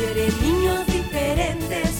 quiere niños diferentes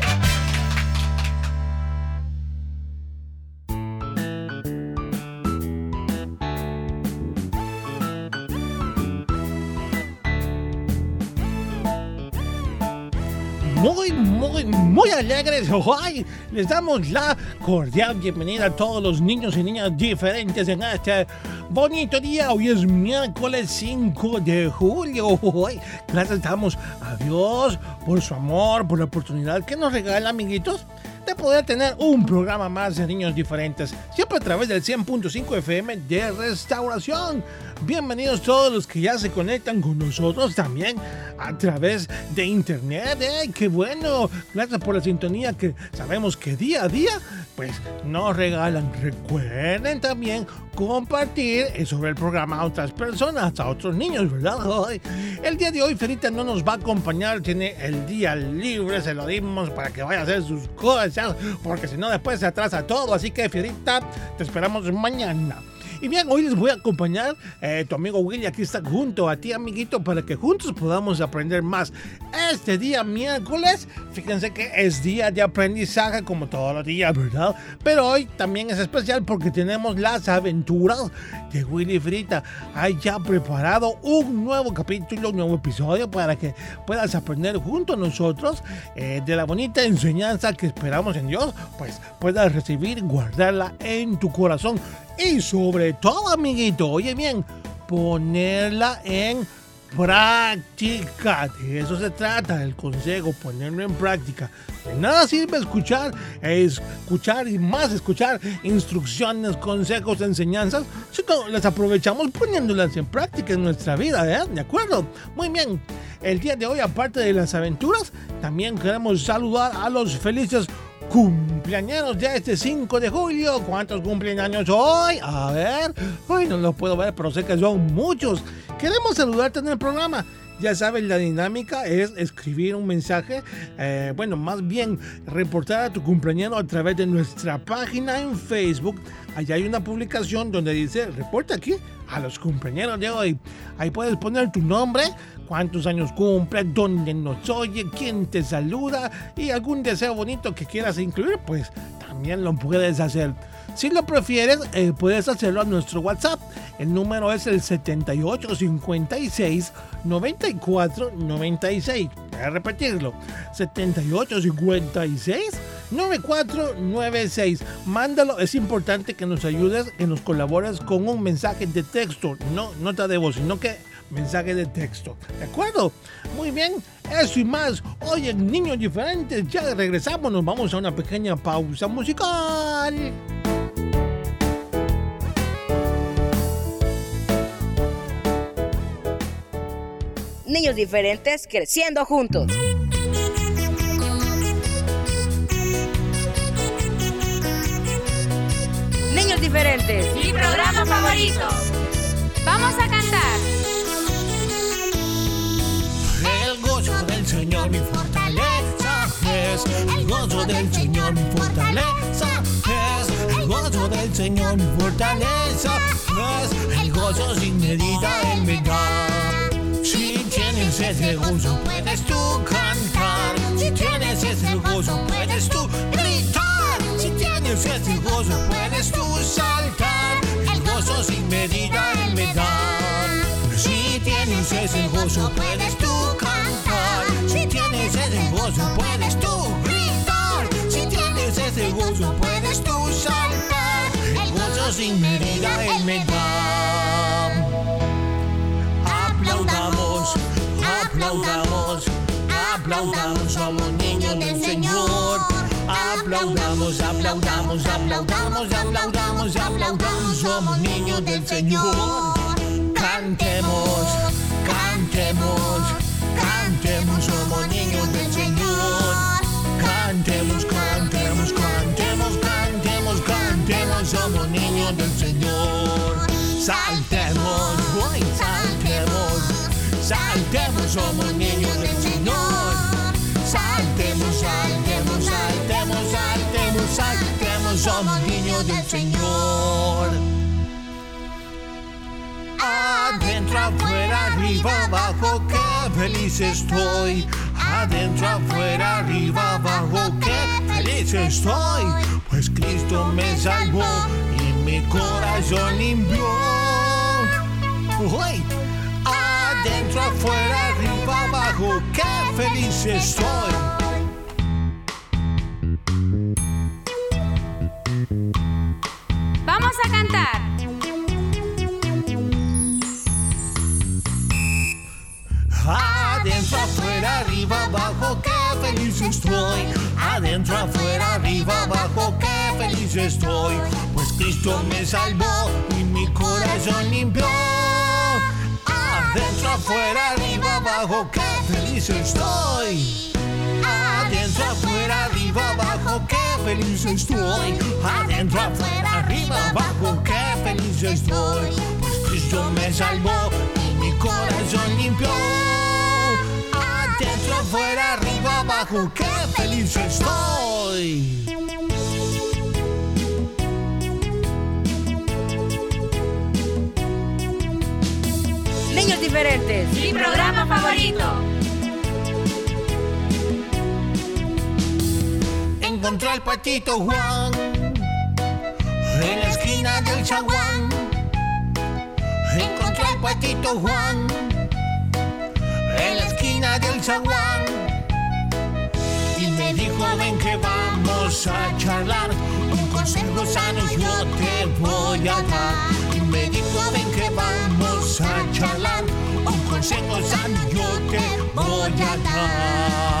Muy, alegres. Hoy les damos la cordial bienvenida a todos los niños y niñas diferentes en este bonito día. Hoy es miércoles 5 de julio. Gracias damos a Dios por su amor, por la oportunidad que nos regala, amiguitos de poder tener un programa más de niños diferentes, siempre a través del 100.5 FM de Restauración. Bienvenidos todos los que ya se conectan con nosotros también a través de internet. ¡Eh, ¡Qué bueno! Gracias por la sintonía que sabemos que día a día pues nos regalan. Recuerden también compartir sobre el programa a otras personas, a otros niños, ¿verdad? El día de hoy Ferita no nos va a acompañar, tiene el día libre, se lo dimos para que vaya a hacer sus cosas, porque si no después se atrasa todo. Así que Ferita, te esperamos mañana. Y bien, hoy les voy a acompañar. eh, tu amigo Willy aquí está junto a ti, amiguito, para que juntos podamos aprender más. Este día miércoles, fíjense que es día de aprendizaje como todos los días, ¿verdad? Pero hoy también es especial porque tenemos las aventuras de Willy Frita. Hay ya preparado un nuevo capítulo, un nuevo episodio para que puedas aprender junto a nosotros eh, de la bonita enseñanza que esperamos en Dios, pues puedas recibir, guardarla en tu corazón y sobre todo, amiguito, oye bien, ponerla en práctica. De eso se trata el consejo, ponerlo en práctica. De nada sirve escuchar, escuchar y más escuchar instrucciones, consejos, enseñanzas, si no las aprovechamos poniéndolas en práctica en nuestra vida, ¿eh? ¿De acuerdo? Muy bien. El día de hoy, aparte de las aventuras, también queremos saludar a los felices cumpleaños de este 5 de julio. ¿Cuántos cumpleaños hoy? A ver, hoy no los puedo ver, pero sé que son muchos. Queremos saludarte en el programa. Ya sabes, la dinámica es escribir un mensaje, eh, bueno, más bien reportar a tu cumpleaños a través de nuestra página en Facebook. Allá hay una publicación donde dice, reporta aquí a los cumpleaños de hoy. Ahí puedes poner tu nombre, cuántos años cumple, dónde nos oye, quién te saluda y algún deseo bonito que quieras incluir, pues también lo puedes hacer. Si lo prefieres, eh, puedes hacerlo a nuestro WhatsApp. El número es el 7856 94 96. Voy a repetirlo. 7856 9496. Mándalo. Es importante que nos ayudes, que nos colabores con un mensaje de texto. No nota de voz, sino que mensaje de texto. ¿De acuerdo? Muy bien. Eso y más. Hoy en Niños Diferentes ya regresamos. Nos vamos a una pequeña pausa musical. Niños diferentes creciendo juntos. Diferentes. Mi programa favorito. Vamos a cantar. El gozo del Señor mi fortaleza es. El gozo del Señor mi fortaleza es. El gozo del Señor mi fortaleza es. El gozo sin medida me da. Si tienes ese gozo puedes tú cantar. Si tienes ese gozo puedes tú gritar. Si tienes ese gozo puedes tú saltar. El gozo sin medida Él me da. Si tienes ese gozo puedes tú cantar. Si tienes ese gozo puedes tú gritar. Si tienes ese gozo puedes tú saltar. El gozo sin medida Él me da. Aplaudamos, aplaudamos, aplaudamos, somos niños del Señor. Aplaudamos, aplaudamos, aplaudamos, aplaudamos, aplaudamos, somos niños del Señor. Cantemos, cantemos, cantemos, somos niños del Señor. Cantemos, cantemos, cantemos, cantemos, cantemos, somos niños del Señor. Saltemos, hoy saltemos, saltemos, somos niños del Señor. Somos niños del Señor. Adentro, afuera, arriba, abajo, qué feliz estoy. Adentro, afuera, arriba, abajo, qué feliz estoy. Pues Cristo me salvó y mi corazón limpió. Uy. Adentro, afuera, arriba, abajo, qué feliz estoy. Vamos a cantar. Adentro, afuera, arriba, abajo, qué feliz estoy. Adentro, afuera, arriba, abajo, qué feliz estoy. Pues Cristo me salvó y mi corazón limpió. Adentro, afuera, arriba, abajo, qué feliz estoy. Adentro, afuera, arriba, abajo, qué feliz estoy. Adentro, afuera, arriba, abajo, qué feliz estoy. Pues Cristo me salvó y mi corazón limpió. Adentro, afuera, arriba, abajo, qué feliz estoy. Niños diferentes. Mi programa favorito. Encontré al patito Juan en la esquina del zaguán. Encontré al patito Juan en la esquina del zaguán. Y me dijo, ven que vamos a charlar. Un consejo sano yo te voy a dar. Y me dijo, ven que vamos a charlar. Un consejo sano yo te voy a dar.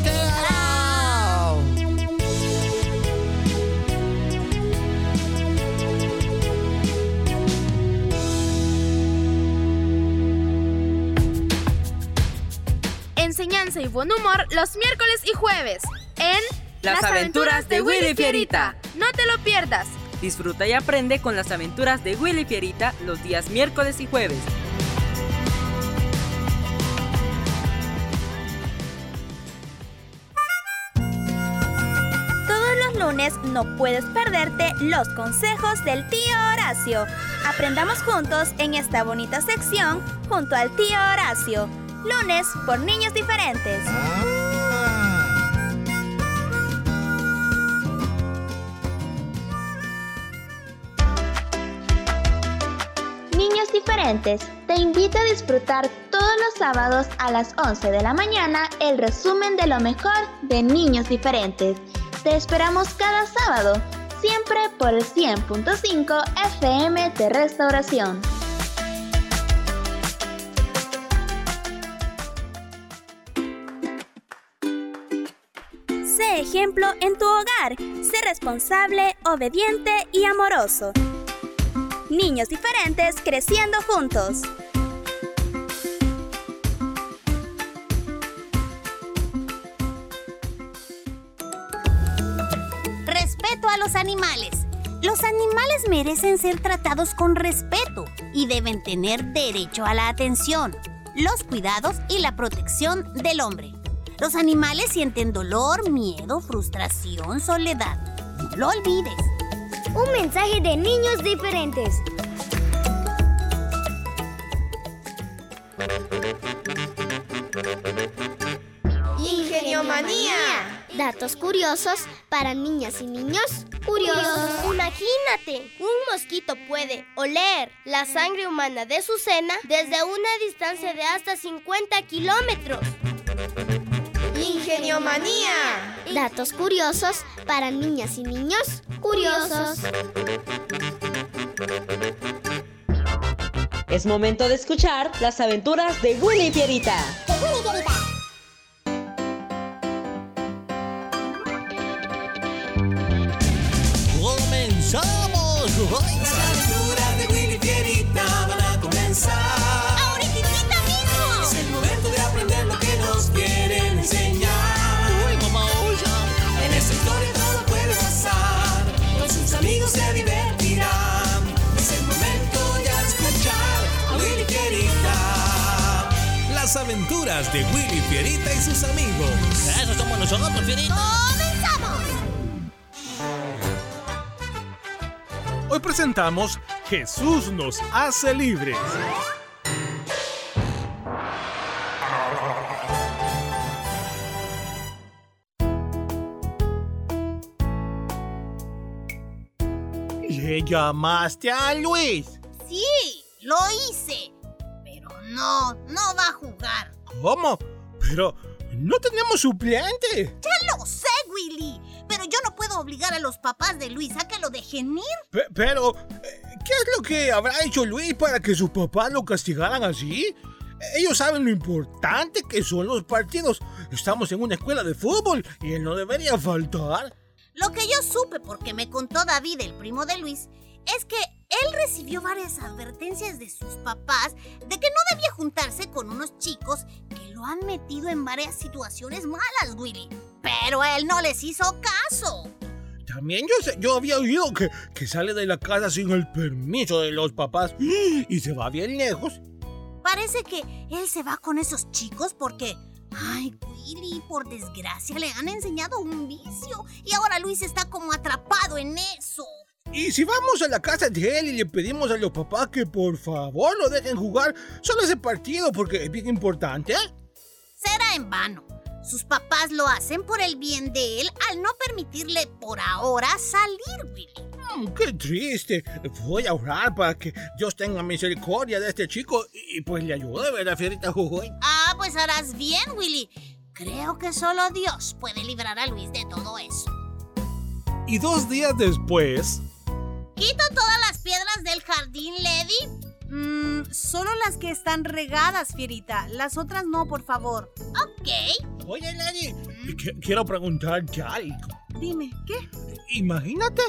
Y buen humor los miércoles y jueves en Las aventuras de Willy Fierita. No te lo pierdas. Disfruta y aprende con las aventuras de Willy Fierita los días miércoles y jueves. Todos los lunes no puedes perderte los consejos del tío Horacio. Aprendamos juntos en esta bonita sección junto al tío Horacio. Lunes por niños diferentes. Niños diferentes, te invito a disfrutar todos los sábados a las 11 de la mañana el resumen de lo mejor de Niños diferentes. Te esperamos cada sábado, siempre por el 100.5 FM de Restauración. Ejemplo en tu hogar. Sé responsable, obediente y amoroso. Niños diferentes creciendo juntos. Respeto a los animales. Los animales merecen ser tratados con respeto y deben tener derecho a la atención, los cuidados y la protección del hombre. Los animales sienten dolor, miedo, frustración, soledad. No lo olvides. Un mensaje de niños diferentes. Ingeniomanía. Datos curiosos para niñas y niños curiosos. Imagínate, un mosquito puede oler la sangre humana de su cena desde una distancia de hasta 50 kilómetros. Ingeniomanía. Datos curiosos para niñas y niños curiosos. Es momento de escuchar las aventuras de Willy y Pierita. Willy Pierita. ¡Comenzamos! Aventuras de Willy Fierita y sus amigos. Eso somos nosotros, Fierita. ¡Comenzamos! Hoy presentamos Jesús nos hace libres. ¿Le llamaste a Luis? Sí, lo hice. No, no va a jugar. ¿Cómo? Pero no tenemos suplente. Ya lo sé, Willy. Pero yo no puedo obligar a los papás de Luis a que lo dejen ir. Pe- pero, eh, ¿qué es lo que habrá hecho Luis para que sus papás lo castigaran así? Ellos saben lo importante que son los partidos. Estamos en una escuela de fútbol y él no debería faltar. Lo que yo supe porque me contó David, el primo de Luis, es que él recibió varias advertencias de sus papás de que no debía juntarse con unos chicos que lo han metido en varias situaciones malas, Willy. Pero él no les hizo caso. También yo, sé- yo había oído que, que sale de la casa sin el permiso de los papás y se va bien lejos. Parece que él se va con esos chicos porque... Ay, Willy, por desgracia le han enseñado un vicio y ahora Luis está como atrapado en eso. Y si vamos a la casa de él y le pedimos a los papás que por favor lo dejen jugar solo ese partido porque es bien importante. será en vano. Sus papás lo hacen por el bien de él al no permitirle por ahora salir, Willy. Mm, qué triste. Voy a orar para que Dios tenga misericordia de este chico y pues le ayude, ¿verdad, Fierita Jujuy? Ah, pues harás bien, Willy. Creo que solo Dios puede librar a Luis de todo eso. Y dos días después, ¿Quito todas las piedras del jardín, Lady? Mmm, solo las que están regadas, Fierita. Las otras no, por favor. Ok. Oye, Lady, qu- quiero preguntarte algo. Dime, ¿qué? Imagínate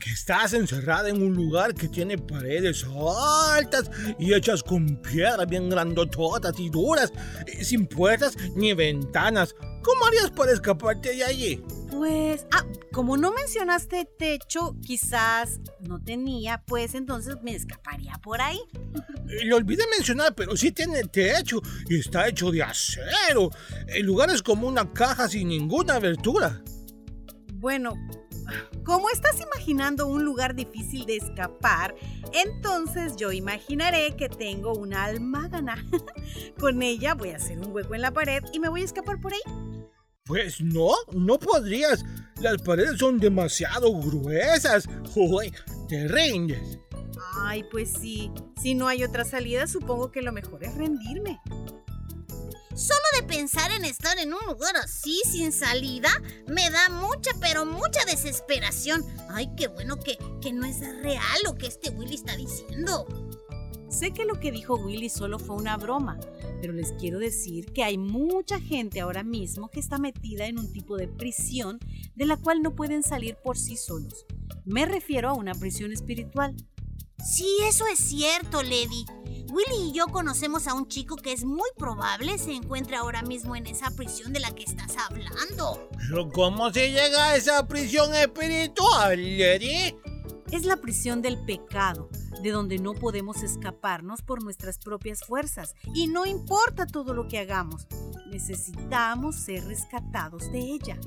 que estás encerrada en un lugar que tiene paredes altas y hechas con piedras bien grandototas y duras, eh, sin puertas ni ventanas. ¿Cómo harías para escaparte de allí? Pues, ah, como no mencionaste techo, quizás no tenía, pues entonces me escaparía por ahí. Eh, Lo olvidé mencionar, pero sí tiene techo y está hecho de acero. El lugar es como una caja sin ninguna abertura. Bueno, como estás imaginando un lugar difícil de escapar, entonces yo imaginaré que tengo una almágana. Con ella voy a hacer un hueco en la pared y me voy a escapar por ahí. Pues no, no podrías. Las paredes son demasiado gruesas. Uy, te rindes. Ay, pues sí. Si no hay otra salida, supongo que lo mejor es rendirme. Solo de pensar en estar en un lugar así, sin salida, me da mucha, pero mucha desesperación. Ay, qué bueno que, que no es real lo que este Willy está diciendo. Sé que lo que dijo Willy solo fue una broma, pero les quiero decir que hay mucha gente ahora mismo que está metida en un tipo de prisión de la cual no pueden salir por sí solos. Me refiero a una prisión espiritual. Sí, eso es cierto, Lady. Willy y yo conocemos a un chico que es muy probable se encuentre ahora mismo en esa prisión de la que estás hablando. ¿Pero cómo se llega a esa prisión espiritual, Lady? Es la prisión del pecado, de donde no podemos escaparnos por nuestras propias fuerzas. Y no importa todo lo que hagamos, necesitamos ser rescatados de ella.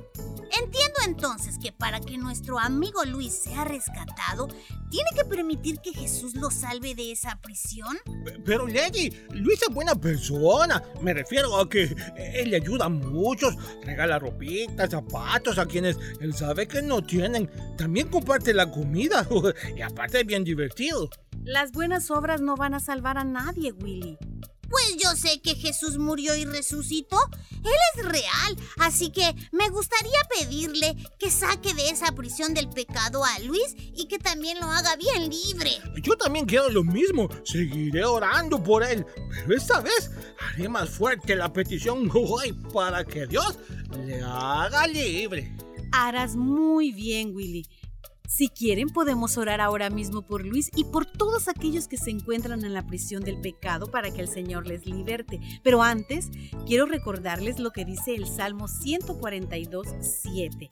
Entiendo entonces que para que nuestro amigo Luis sea rescatado, tiene que permitir que Jesús lo salve de esa prisión. Pero Lady, Luis es buena persona. Me refiero a que él le ayuda a muchos, regala ropitas, zapatos a quienes él sabe que no tienen. También comparte la comida y aparte es bien divertido. Las buenas obras no van a salvar a nadie, Willy. Pues yo sé que Jesús murió y resucitó. Él es real, así que me gustaría pedirle que saque de esa prisión del pecado a Luis y que también lo haga bien libre. Yo también quiero lo mismo. Seguiré orando por él. Pero esta vez haré más fuerte la petición hoy para que Dios le haga libre. Harás muy bien, Willy. Si quieren, podemos orar ahora mismo por Luis y por todos aquellos que se encuentran en la prisión del pecado para que el Señor les liberte. Pero antes, quiero recordarles lo que dice el Salmo 142, 7.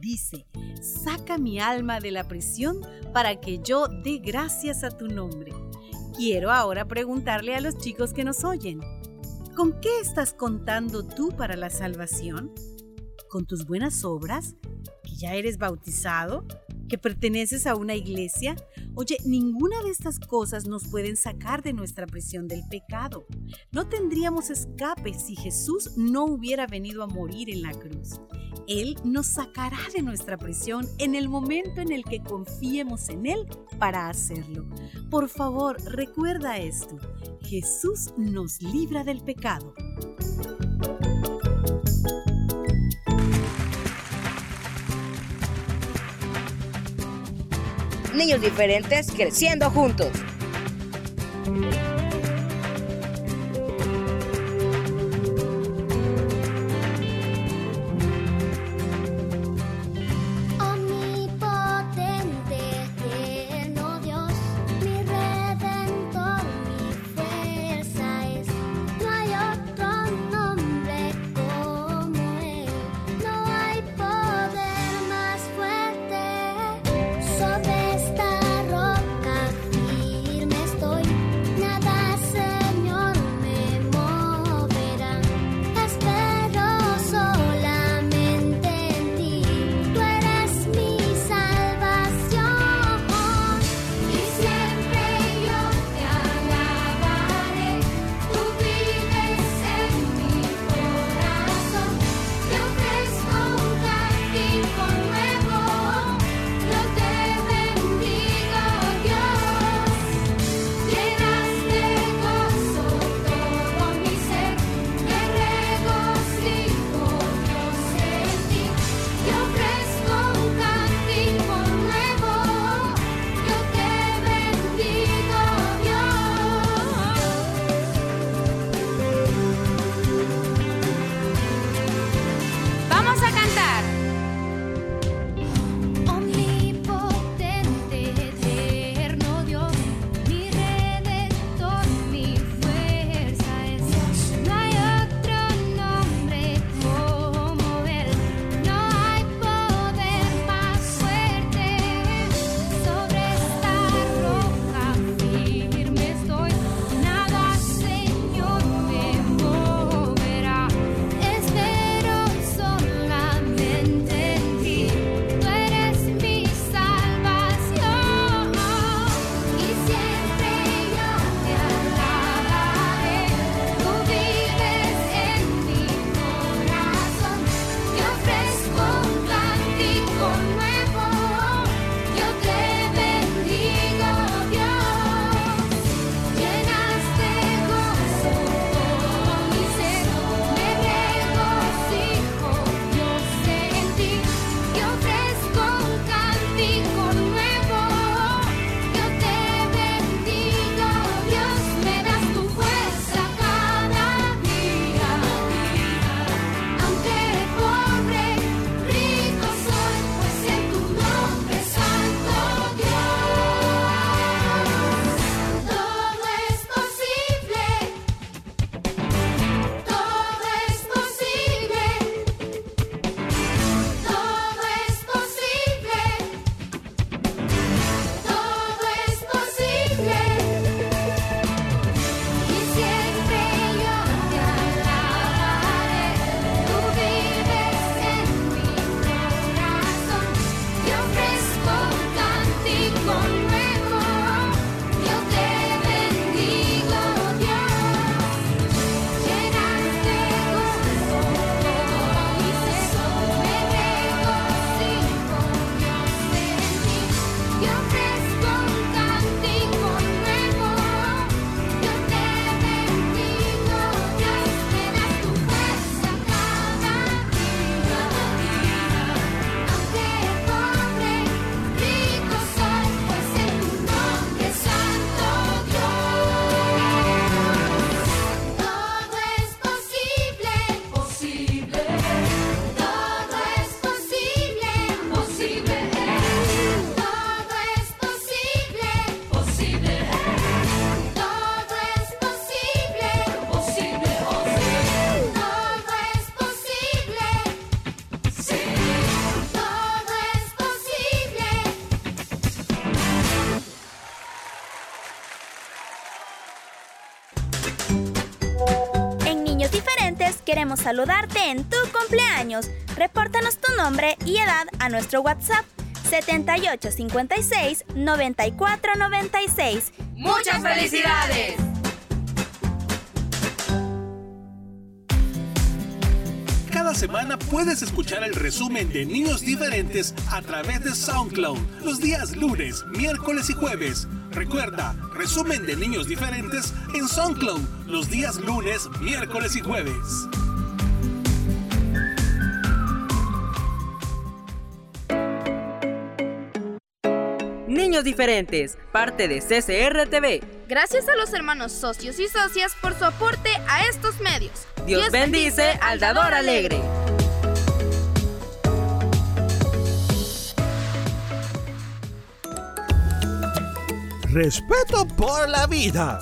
Dice, saca mi alma de la prisión para que yo dé gracias a tu nombre. Quiero ahora preguntarle a los chicos que nos oyen, ¿con qué estás contando tú para la salvación? ¿Con tus buenas obras? ¿Que ya eres bautizado? Que perteneces a una iglesia? Oye, ninguna de estas cosas nos pueden sacar de nuestra prisión del pecado. No tendríamos escape si Jesús no hubiera venido a morir en la cruz. Él nos sacará de nuestra prisión en el momento en el que confiemos en Él para hacerlo. Por favor, recuerda esto. Jesús nos libra del pecado. Niños diferentes creciendo juntos. Queremos saludarte en tu cumpleaños. Repórtanos tu nombre y edad a nuestro WhatsApp 7856 9496. ¡Muchas felicidades! Cada semana puedes escuchar el resumen de Niños Diferentes a través de SoundCloud los días lunes, miércoles y jueves. Recuerda, resumen de Niños Diferentes en SoundCloud los días lunes, miércoles y jueves. Niños Diferentes, parte de CCR TV. Gracias a los hermanos socios y socias por su aporte a estos medios. Dios, bendice al dador alegre. Respeto por la vida.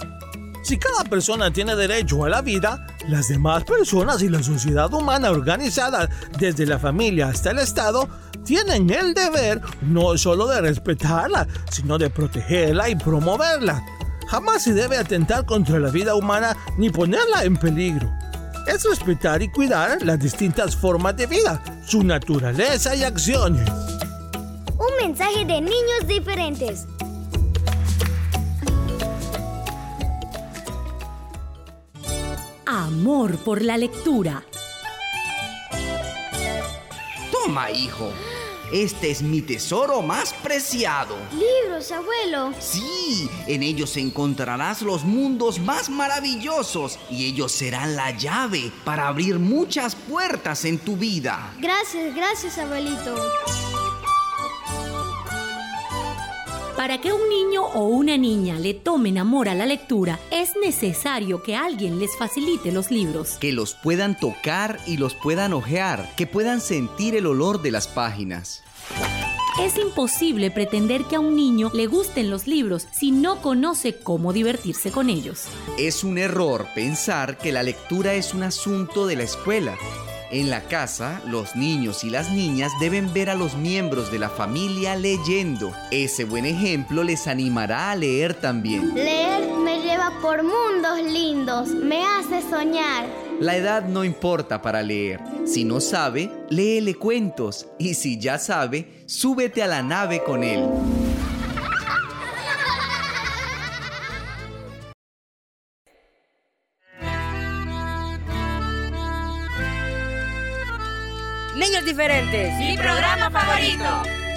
Si cada persona tiene derecho a la vida, las demás personas y la sociedad humana organizada, desde la familia hasta el Estado, tienen el deber no solo de respetarla, sino de protegerla y promoverla. Jamás se debe atentar contra la vida humana ni ponerla en peligro. Es respetar y cuidar las distintas formas de vida, su naturaleza y acciones. Un mensaje de niños diferentes. Amor por la lectura. Toma, hijo. Este es mi tesoro más preciado. Libros, abuelo. Sí, en ellos encontrarás los mundos más maravillosos y ellos serán la llave para abrir muchas puertas en tu vida. Gracias, gracias, abuelito. Para que un niño o una niña le tomen amor a la lectura, es necesario que alguien les facilite los libros. Que los puedan tocar y los puedan ojear, que puedan sentir el olor de las páginas. Es imposible pretender que a un niño le gusten los libros si no conoce cómo divertirse con ellos. Es un error pensar que la lectura es un asunto de la escuela. En la casa, los niños y las niñas deben ver a los miembros de la familia leyendo. Ese buen ejemplo les animará a leer también. Leer me lleva por mundos lindos, me hace soñar. La edad no importa para leer. Si no sabe, léele cuentos. Y si ya sabe, súbete a la nave con él. Mi programa favorito.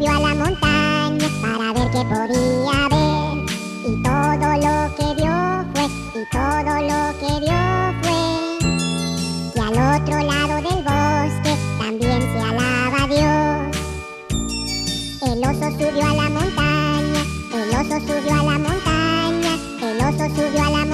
subió a la montaña para ver qué podía ver. Y todo lo que vio fue, y todo lo que vio fue. Y al otro lado del bosque también se alaba Dios. El oso subió a la montaña, el oso subió a la montaña, el oso subió a la montaña.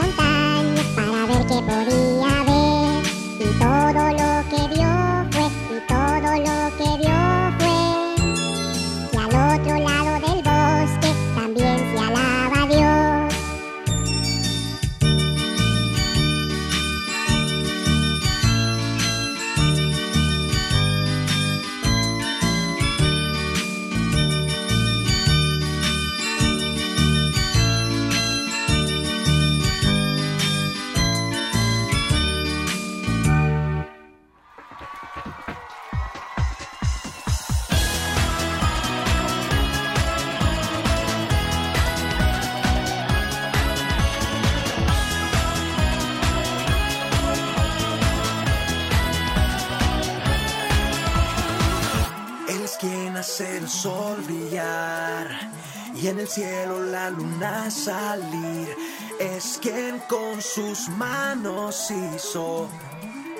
sus manos hizo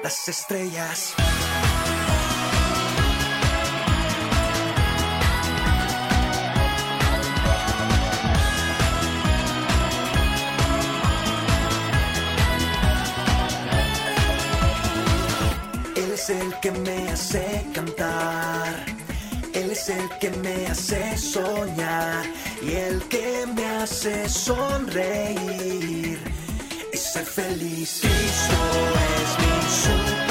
las estrellas. Él es el que me hace cantar. Él es el que me hace soñar y el que me hace sonreír ser feliz. Cristo es mi sueño.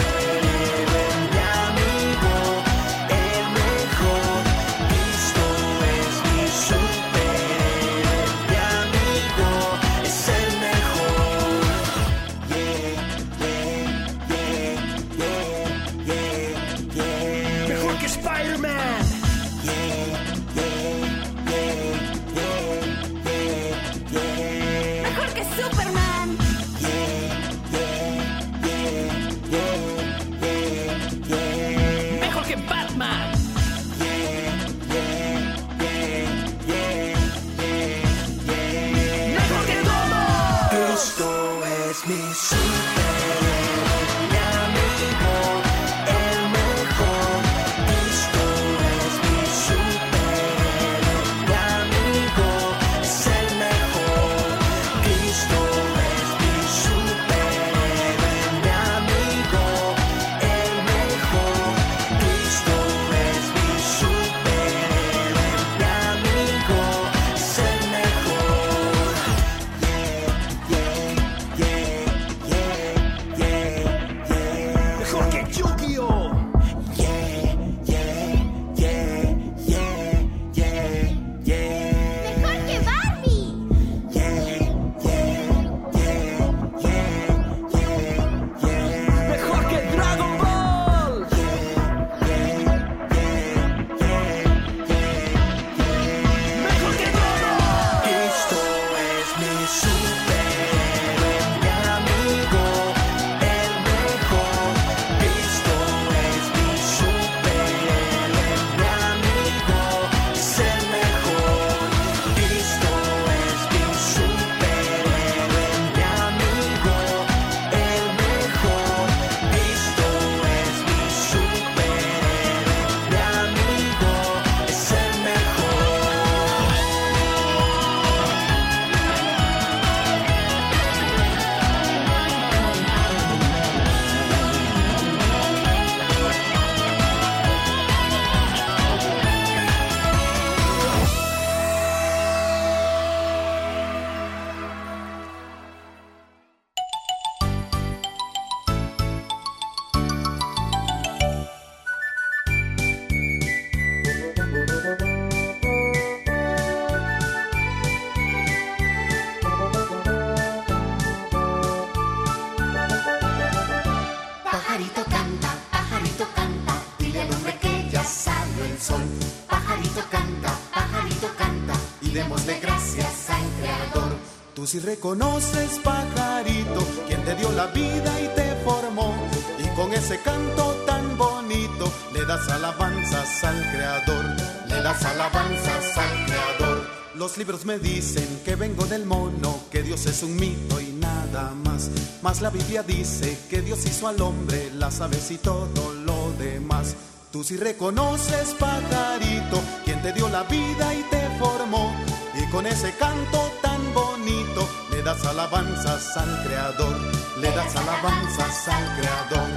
Si reconoces, pajarito, quien te dio la vida y te formó. Y con ese canto tan bonito le das alabanzas al Creador. Le das alabanzas al Creador. Los libros me dicen que vengo del mono, que Dios es un mito y nada más. Mas la Biblia dice que Dios hizo al hombre, las aves y todo lo demás. Tú si reconoces, pajarito, quien te dio la vida y te formó. Y con ese canto le das alabanzas al Creador, le das alabanzas al Creador.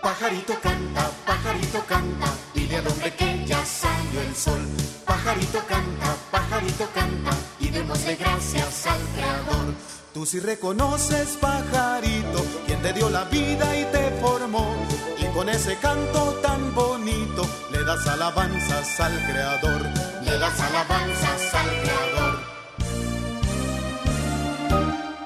Pajarito canta, pajarito canta, dile al hombre que ya salió el sol. Pajarito canta, pajarito canta, y démosle gracias al Creador. Tú si reconoces, pajarito, quien te dio la vida y te formó. Y con ese canto tan bonito le das alabanzas al Creador. Le das alabanzas al Creador.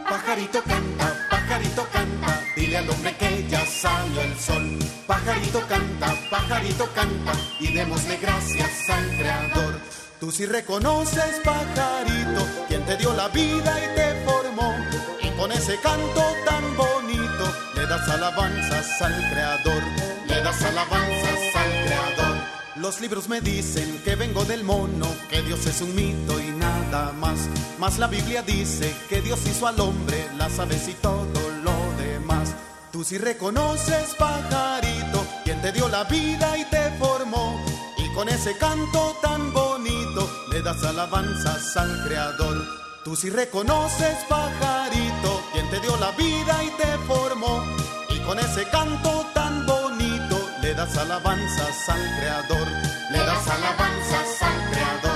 Pajarito canta, pajarito canta, dile al hombre que ya salió el sol. Pajarito canta, pajarito canta, y démosle gracias al Creador. Tú si reconoces, pajarito, quien te dio la vida y te formó. Y con ese canto tan bonito le das alabanzas al Creador. Le das alabanzas al Creador. Los libros me dicen que vengo del mono, que Dios es un mito y nada más. Mas la Biblia dice que Dios hizo al hombre, las aves y todo lo demás. Tú si reconoces, pajarito, quien te dio la vida y te formó. Y con ese canto tan bonito le das alabanzas al Creador. Tú si reconoces, pajarito, quien te dio la vida y te formó. Y con ese canto tan bonito le das alabanzas al Creador. Le das alabanzas al Creador.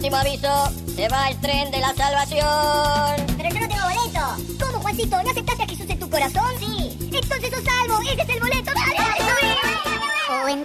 Último aviso, se va el tren de la salvación. Pero yo no tengo boleto. ¿Cómo, Juancito? ¿No aceptaste a Jesús en tu corazón? Sí. Entonces sos salvo, ese es el boleto. ¡Dale! O en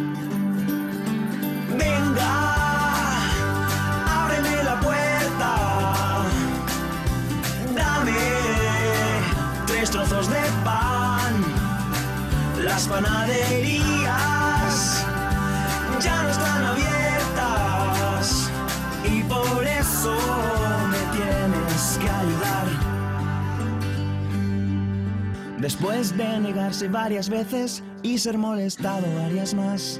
Trozos de pan. Las panaderías ya no están abiertas y por eso me tienes que ayudar. Después de negarse varias veces y ser molestado varias más,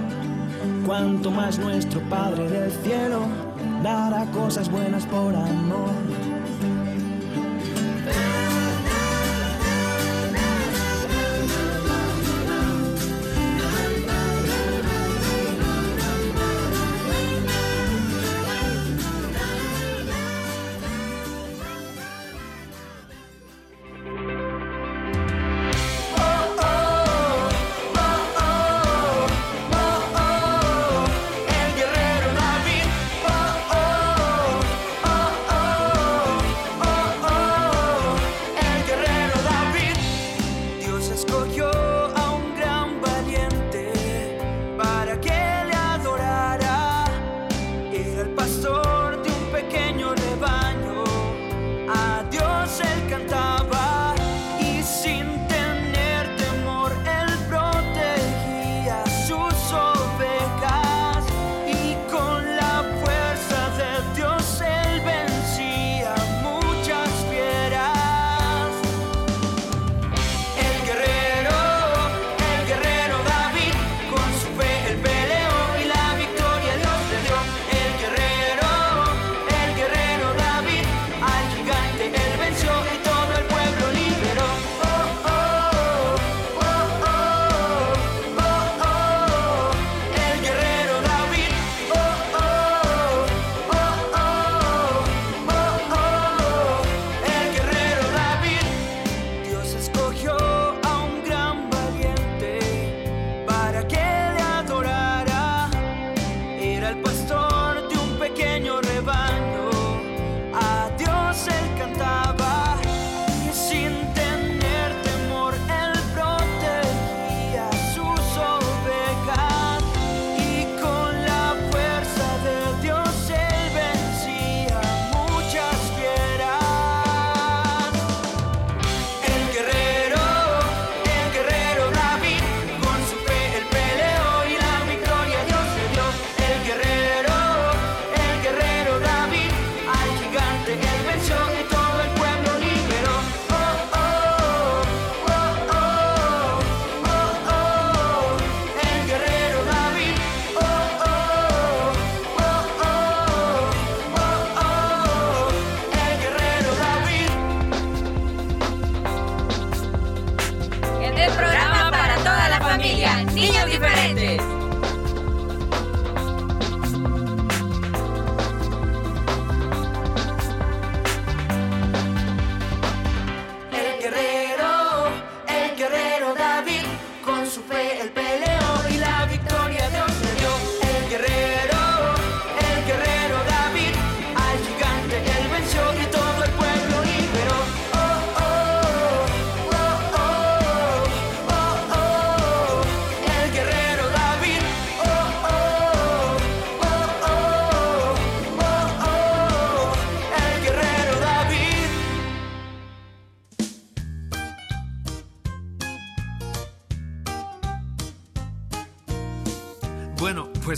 cuanto más nuestro Padre del cielo dará cosas buenas por amor.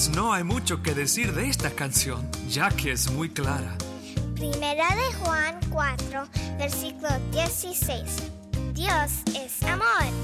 Pues no hay mucho que decir de esta canción, ya que es muy clara. Primera de Juan 4, versículo 16. Dios es amor.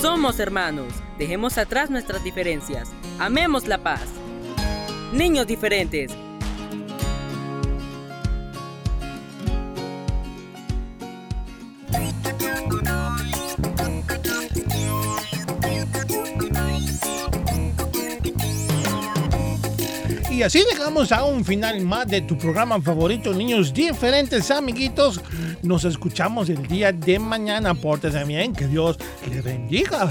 Somos hermanos, dejemos atrás nuestras diferencias, amemos la paz. Niños diferentes, Y así llegamos a un final más de tu programa favorito, niños diferentes, amiguitos. Nos escuchamos el día de mañana. Pórtese bien, que Dios le bendiga.